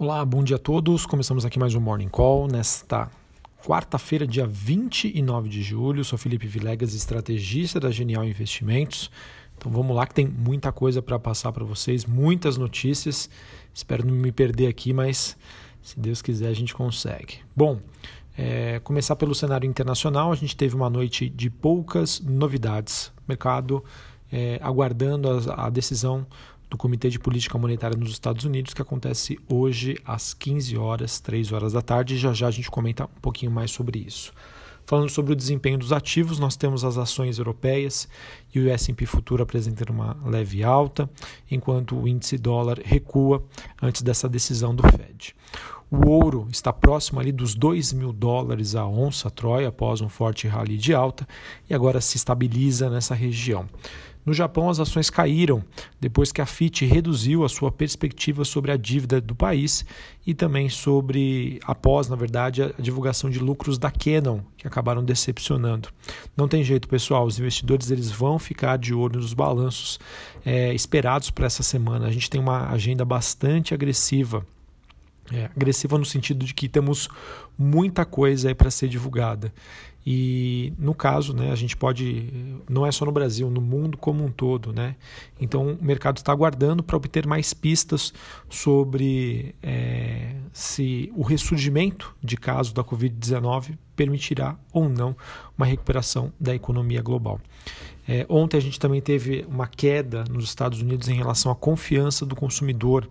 Olá, bom dia a todos. Começamos aqui mais um Morning Call nesta quarta-feira, dia 29 de julho. Sou Felipe Vilegas, estrategista da Genial Investimentos. Então vamos lá que tem muita coisa para passar para vocês, muitas notícias. Espero não me perder aqui, mas se Deus quiser a gente consegue. Bom, é, começar pelo cenário internacional, a gente teve uma noite de poucas novidades. Mercado é, aguardando a, a decisão do Comitê de Política Monetária nos Estados Unidos, que acontece hoje às 15 horas, 3 horas da tarde. Já já a gente comenta um pouquinho mais sobre isso. Falando sobre o desempenho dos ativos, nós temos as ações europeias e o S&P Futuro apresentando uma leve alta, enquanto o índice dólar recua antes dessa decisão do Fed. O ouro está próximo ali dos 2 mil dólares a onça Troia após um forte rally de alta e agora se estabiliza nessa região. No Japão, as ações caíram depois que a FIT reduziu a sua perspectiva sobre a dívida do país e também sobre, após, na verdade, a divulgação de lucros da Canon, que acabaram decepcionando. Não tem jeito, pessoal, os investidores eles vão ficar de olho nos balanços é, esperados para essa semana. A gente tem uma agenda bastante agressiva é, agressiva no sentido de que temos muita coisa para ser divulgada. E no caso, né, a gente pode, não é só no Brasil, no mundo como um todo, né? Então o mercado está aguardando para obter mais pistas sobre é, se o ressurgimento de casos da Covid-19 permitirá ou não uma recuperação da economia global. É, ontem a gente também teve uma queda nos Estados Unidos em relação à confiança do consumidor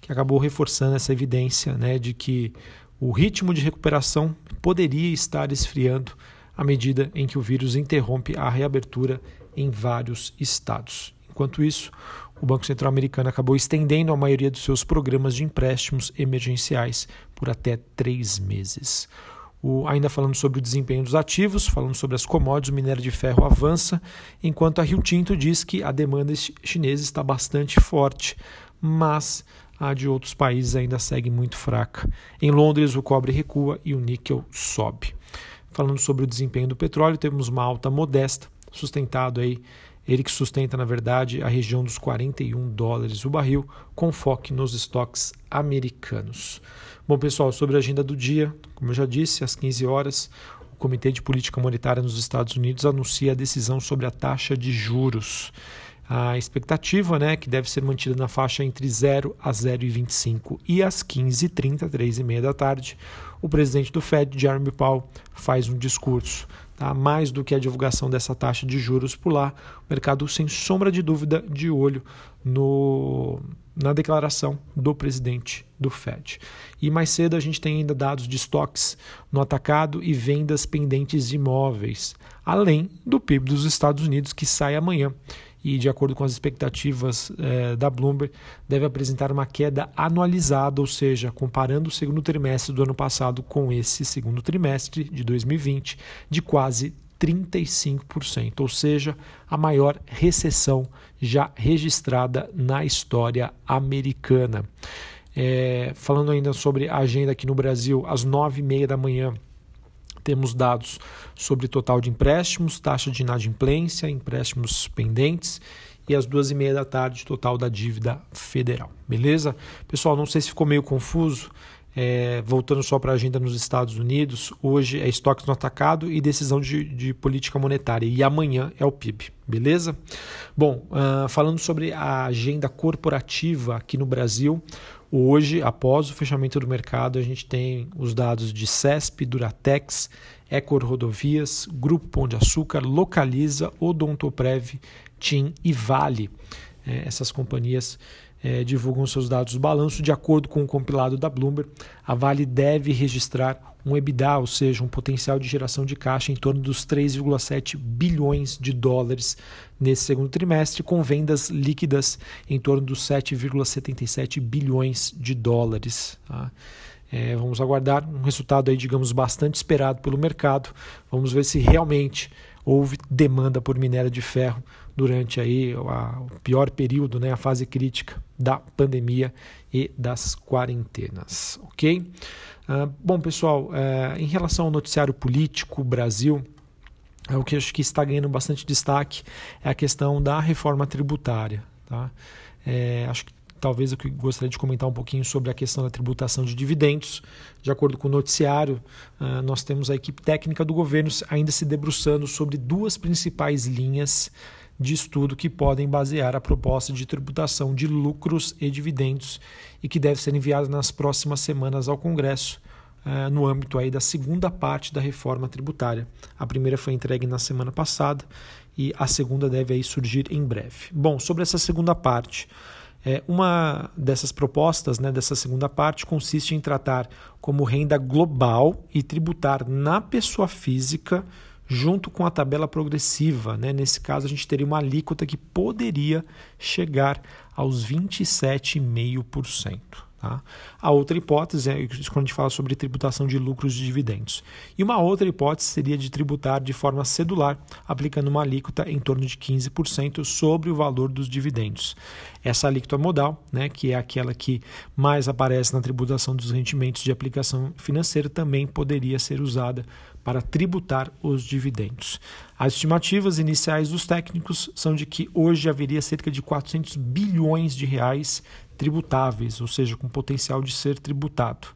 que acabou reforçando essa evidência né, de que o ritmo de recuperação poderia estar esfriando à medida em que o vírus interrompe a reabertura em vários estados. Enquanto isso, o Banco Central Americano acabou estendendo a maioria dos seus programas de empréstimos emergenciais por até três meses. O, ainda falando sobre o desempenho dos ativos, falando sobre as commodities, o minério de ferro avança, enquanto a Rio Tinto diz que a demanda chinesa está bastante forte, mas a de outros países ainda segue muito fraca. Em Londres, o cobre recua e o níquel sobe. Falando sobre o desempenho do petróleo, temos uma alta modesta, sustentado aí, ele que sustenta, na verdade, a região dos 41 dólares o barril, com foco nos estoques americanos. Bom, pessoal, sobre a agenda do dia, como eu já disse, às 15 horas, o Comitê de Política Monetária nos Estados Unidos anuncia a decisão sobre a taxa de juros a expectativa, né, que deve ser mantida na faixa entre 0 a 0,25 e às 15h30, 3h30 da tarde, o presidente do Fed, Jeremy Powell, faz um discurso. Tá? Mais do que a divulgação dessa taxa de juros por lá, o mercado, sem sombra de dúvida, de olho no, na declaração do presidente do Fed. E mais cedo a gente tem ainda dados de estoques no atacado e vendas pendentes de imóveis, além do PIB dos Estados Unidos, que sai amanhã e, de acordo com as expectativas eh, da Bloomberg, deve apresentar uma queda anualizada, ou seja, comparando o segundo trimestre do ano passado com esse segundo trimestre de 2020, de quase 35%, ou seja, a maior recessão já registrada na história americana. É, falando ainda sobre a agenda aqui no Brasil, às nove e meia da manhã, temos dados sobre total de empréstimos, taxa de inadimplência, empréstimos pendentes e às duas e meia da tarde total da dívida federal. Beleza? Pessoal, não sei se ficou meio confuso. É, voltando só para a agenda nos Estados Unidos, hoje é estoques no atacado e decisão de, de política monetária, e amanhã é o PIB, beleza? Bom, uh, falando sobre a agenda corporativa aqui no Brasil, Hoje, após o fechamento do mercado, a gente tem os dados de CESP, Duratex, Ecor Rodovias, Grupo Pão de Açúcar, Localiza, Odontoprev, TIM e Vale. É, essas companhias é, divulgam seus dados do balanço. De acordo com o compilado da Bloomberg, a Vale deve registrar um EBITDA, ou seja, um potencial de geração de caixa em torno dos 3,7 bilhões de dólares nesse segundo trimestre, com vendas líquidas em torno dos 7,77 bilhões de dólares. Tá? É, vamos aguardar um resultado aí, digamos, bastante esperado pelo mercado. Vamos ver se realmente houve demanda por minério de ferro durante aí a, o pior período, né, a fase crítica da pandemia e das quarentenas, ok? Uh, bom, pessoal, uh, em relação ao noticiário político Brasil, é o que acho que está ganhando bastante destaque é a questão da reforma tributária. Tá? É, acho que talvez eu gostaria de comentar um pouquinho sobre a questão da tributação de dividendos. De acordo com o noticiário, uh, nós temos a equipe técnica do governo ainda se debruçando sobre duas principais linhas de estudo que podem basear a proposta de tributação de lucros e dividendos e que deve ser enviada nas próximas semanas ao Congresso uh, no âmbito aí da segunda parte da reforma tributária. A primeira foi entregue na semana passada e a segunda deve aí surgir em breve. Bom, sobre essa segunda parte, é, uma dessas propostas, né, dessa segunda parte, consiste em tratar como renda global e tributar na pessoa física junto com a tabela progressiva. Né? Nesse caso, a gente teria uma alíquota que poderia chegar aos 27,5%. Tá? A outra hipótese é quando a gente fala sobre tributação de lucros de dividendos. E uma outra hipótese seria de tributar de forma cedular, aplicando uma alíquota em torno de 15% sobre o valor dos dividendos. Essa alíquota modal, né, que é aquela que mais aparece na tributação dos rendimentos de aplicação financeira, também poderia ser usada para tributar os dividendos. As estimativas iniciais dos técnicos são de que hoje haveria cerca de 400 bilhões de reais tributáveis, ou seja, com potencial de ser tributado.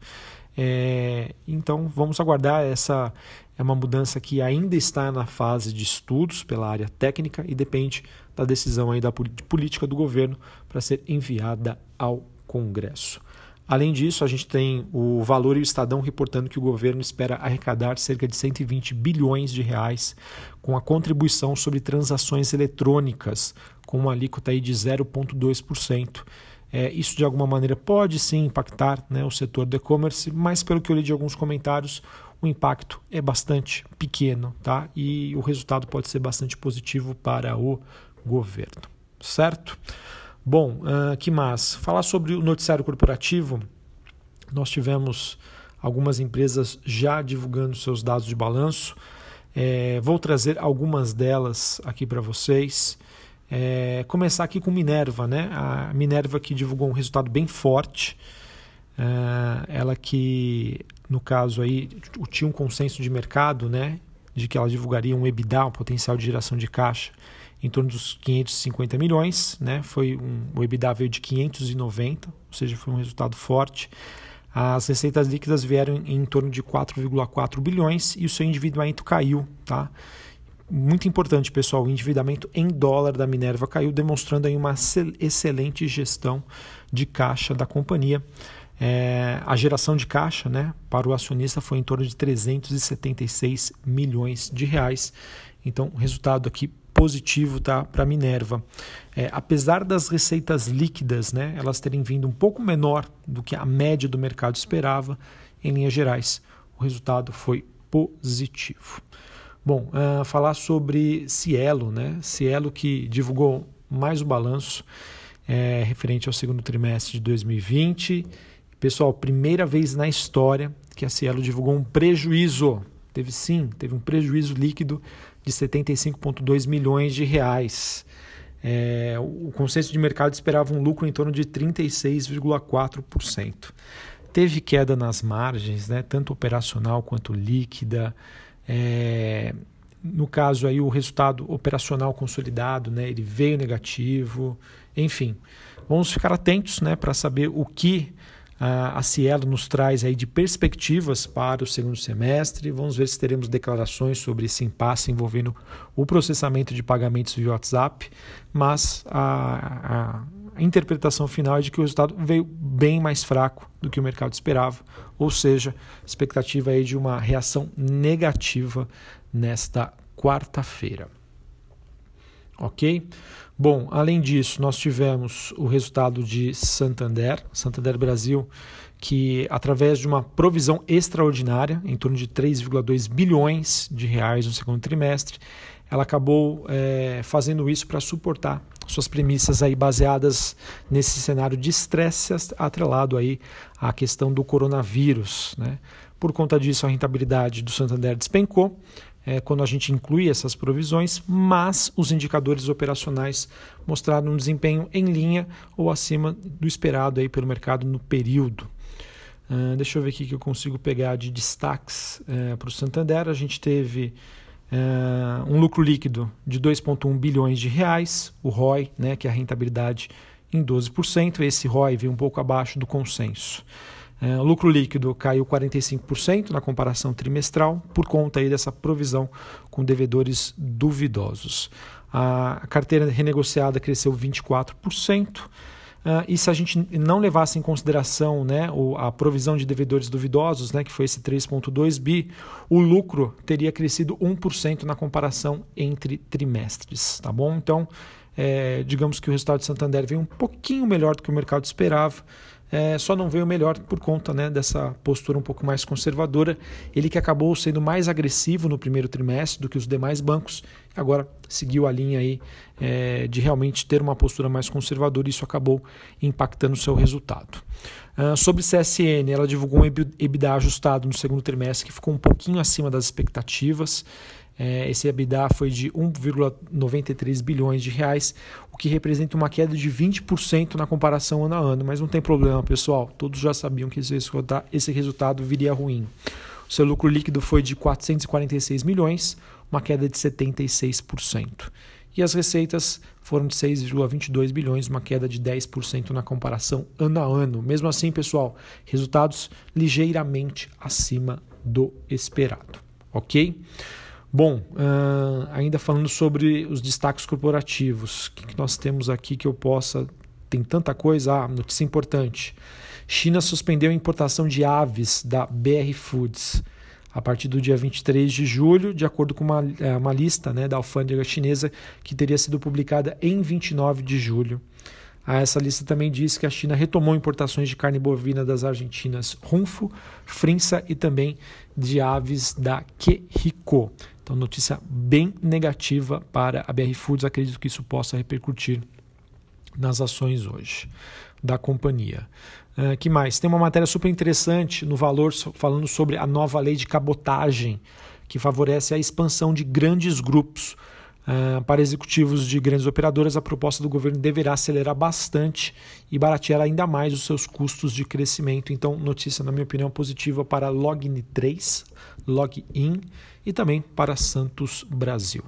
É, então vamos aguardar essa é uma mudança que ainda está na fase de estudos pela área técnica e depende da decisão aí da política do governo para ser enviada ao Congresso. Além disso, a gente tem o Valor e o Estadão reportando que o governo espera arrecadar cerca de 120 bilhões de reais com a contribuição sobre transações eletrônicas, com uma alíquota aí de 0,2%. É, isso de alguma maneira pode sim impactar né, o setor do e-commerce, mas pelo que eu li de alguns comentários, o impacto é bastante pequeno tá? e o resultado pode ser bastante positivo para o governo. Certo? Bom, uh, que mais? Falar sobre o noticiário corporativo. Nós tivemos algumas empresas já divulgando seus dados de balanço. É, vou trazer algumas delas aqui para vocês. É, começar aqui com Minerva, né? A Minerva que divulgou um resultado bem forte. É, ela que, no caso aí, tinha um consenso de mercado, né? De que ela divulgaria um EBITDA, um potencial de geração de caixa, em torno dos 550 milhões, né? Foi um, o EBITDA veio de 590, ou seja, foi um resultado forte. As receitas líquidas vieram em, em torno de 4,4 bilhões e o seu endividamento caiu, tá? Muito importante, pessoal, o endividamento em dólar da Minerva caiu, demonstrando aí uma excelente gestão de caixa da companhia. É, a geração de caixa né, para o acionista foi em torno de 376 milhões de reais. Então, resultado aqui positivo tá, para a Minerva. É, apesar das receitas líquidas né, elas terem vindo um pouco menor do que a média do mercado esperava, em linhas gerais, o resultado foi positivo. Bom, uh, falar sobre Cielo, né? Cielo que divulgou mais o balanço é, referente ao segundo trimestre de 2020. Pessoal, primeira vez na história que a Cielo divulgou um prejuízo. Teve sim, teve um prejuízo líquido de 75,2 milhões de reais. É, o consenso de mercado esperava um lucro em torno de 36,4%. Teve queda nas margens, né, tanto operacional quanto líquida. É, no caso aí o resultado operacional consolidado, né, ele veio negativo. Enfim, vamos ficar atentos, né, para saber o que a Cielo nos traz aí de perspectivas para o segundo semestre. Vamos ver se teremos declarações sobre esse impasse envolvendo o processamento de pagamentos via WhatsApp, mas a, a interpretação final é de que o resultado veio bem mais fraco do que o mercado esperava, ou seja, expectativa aí de uma reação negativa nesta quarta-feira. Ok? Bom, além disso, nós tivemos o resultado de Santander, Santander Brasil, que através de uma provisão extraordinária, em torno de 3,2 bilhões de reais no segundo trimestre, ela acabou é, fazendo isso para suportar suas premissas aí baseadas nesse cenário de estresse atrelado aí à questão do coronavírus. Né? Por conta disso, a rentabilidade do Santander despencou é, quando a gente inclui essas provisões, mas os indicadores operacionais mostraram um desempenho em linha ou acima do esperado aí pelo mercado no período. Uh, deixa eu ver aqui que eu consigo pegar de destaques uh, para o Santander. A gente teve uh, um lucro líquido de 2,1 bilhões de reais, o ROI, né, que é a rentabilidade em 12%. Esse ROI veio um pouco abaixo do consenso. É, o lucro líquido caiu 45% na comparação trimestral por conta aí dessa provisão com devedores duvidosos. A carteira renegociada cresceu 24%. Uh, e se a gente não levasse em consideração né, a provisão de devedores duvidosos, né, que foi esse 3,2 bi, o lucro teria crescido 1% na comparação entre trimestres. Tá bom? Então, é, digamos que o resultado de Santander veio um pouquinho melhor do que o mercado esperava. É, só não veio melhor por conta né, dessa postura um pouco mais conservadora. Ele que acabou sendo mais agressivo no primeiro trimestre do que os demais bancos, agora seguiu a linha aí, é, de realmente ter uma postura mais conservadora e isso acabou impactando o seu resultado. Uh, sobre CSN, ela divulgou um EBITDA ajustado no segundo trimestre que ficou um pouquinho acima das expectativas. É, esse EBITDA foi de 1,93 bilhões de reais, o que representa uma queda de 20% na comparação ano a ano. Mas não tem problema, pessoal. Todos já sabiam que esse resultado viria ruim. O seu lucro líquido foi de 446 milhões, uma queda de 76%. E as receitas foram de 6,22 bilhões, uma queda de 10% na comparação ano a ano. Mesmo assim, pessoal, resultados ligeiramente acima do esperado. Ok? Bom, uh, ainda falando sobre os destaques corporativos, o que, que nós temos aqui que eu possa. Tem tanta coisa. Ah, notícia importante. China suspendeu a importação de aves da BR Foods a partir do dia 23 de julho, de acordo com uma, é, uma lista né, da alfândega chinesa que teria sido publicada em 29 de julho. Ah, essa lista também diz que a China retomou importações de carne bovina das argentinas Runfo, Frinsa e também de aves da Querico. Então, notícia bem negativa para a BR Foods. Acredito que isso possa repercutir nas ações hoje da companhia. Uh, que mais? Tem uma matéria super interessante no Valor falando sobre a nova lei de cabotagem que favorece a expansão de grandes grupos. Uh, para executivos de grandes operadoras, a proposta do governo deverá acelerar bastante e baratear ainda mais os seus custos de crescimento. Então, notícia, na minha opinião, positiva para Login 3, Login e também para Santos Brasil.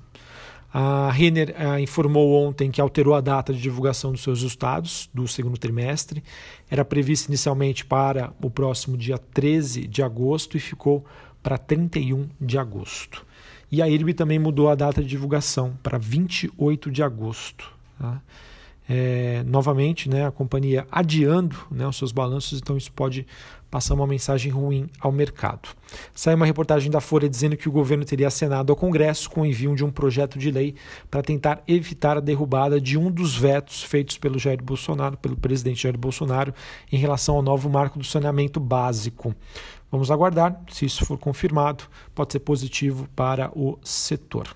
A Renner uh, informou ontem que alterou a data de divulgação dos seus resultados do segundo trimestre. Era prevista inicialmente para o próximo dia 13 de agosto e ficou para 31 de agosto. E a IRB também mudou a data de divulgação para 28 de agosto. Tá? É, novamente, né, a companhia adiando né, os seus balanços, então isso pode passar uma mensagem ruim ao mercado. Saiu uma reportagem da Folha dizendo que o governo teria assinado ao Congresso com o envio de um projeto de lei para tentar evitar a derrubada de um dos vetos feitos pelo Jair Bolsonaro, pelo presidente Jair Bolsonaro, em relação ao novo marco do saneamento básico. Vamos aguardar, se isso for confirmado, pode ser positivo para o setor.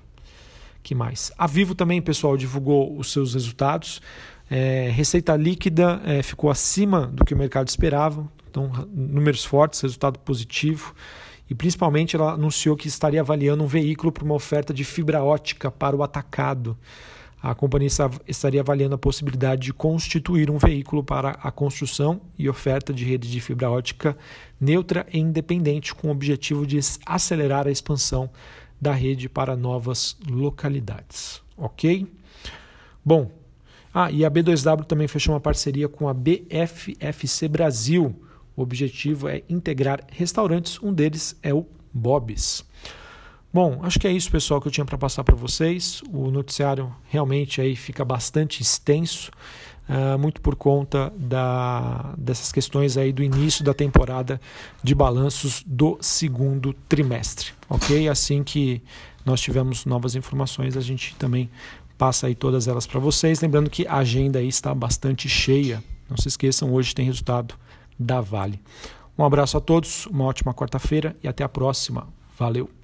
Que mais? A Vivo também, pessoal, divulgou os seus resultados. É, receita líquida é, ficou acima do que o mercado esperava, então, números fortes, resultado positivo. E principalmente ela anunciou que estaria avaliando um veículo para uma oferta de fibra ótica para o atacado. A companhia estaria avaliando a possibilidade de constituir um veículo para a construção e oferta de rede de fibra ótica neutra e independente, com o objetivo de acelerar a expansão da rede para novas localidades. Ok? Bom, ah, e a B2W também fechou uma parceria com a BFFC Brasil o objetivo é integrar restaurantes, um deles é o Bob's. Bom, acho que é isso, pessoal, que eu tinha para passar para vocês. O noticiário realmente aí fica bastante extenso, uh, muito por conta da, dessas questões aí do início da temporada de balanços do segundo trimestre, ok? Assim que nós tivermos novas informações, a gente também passa aí todas elas para vocês. Lembrando que a agenda aí está bastante cheia. Não se esqueçam, hoje tem resultado da Vale. Um abraço a todos, uma ótima quarta-feira e até a próxima. Valeu!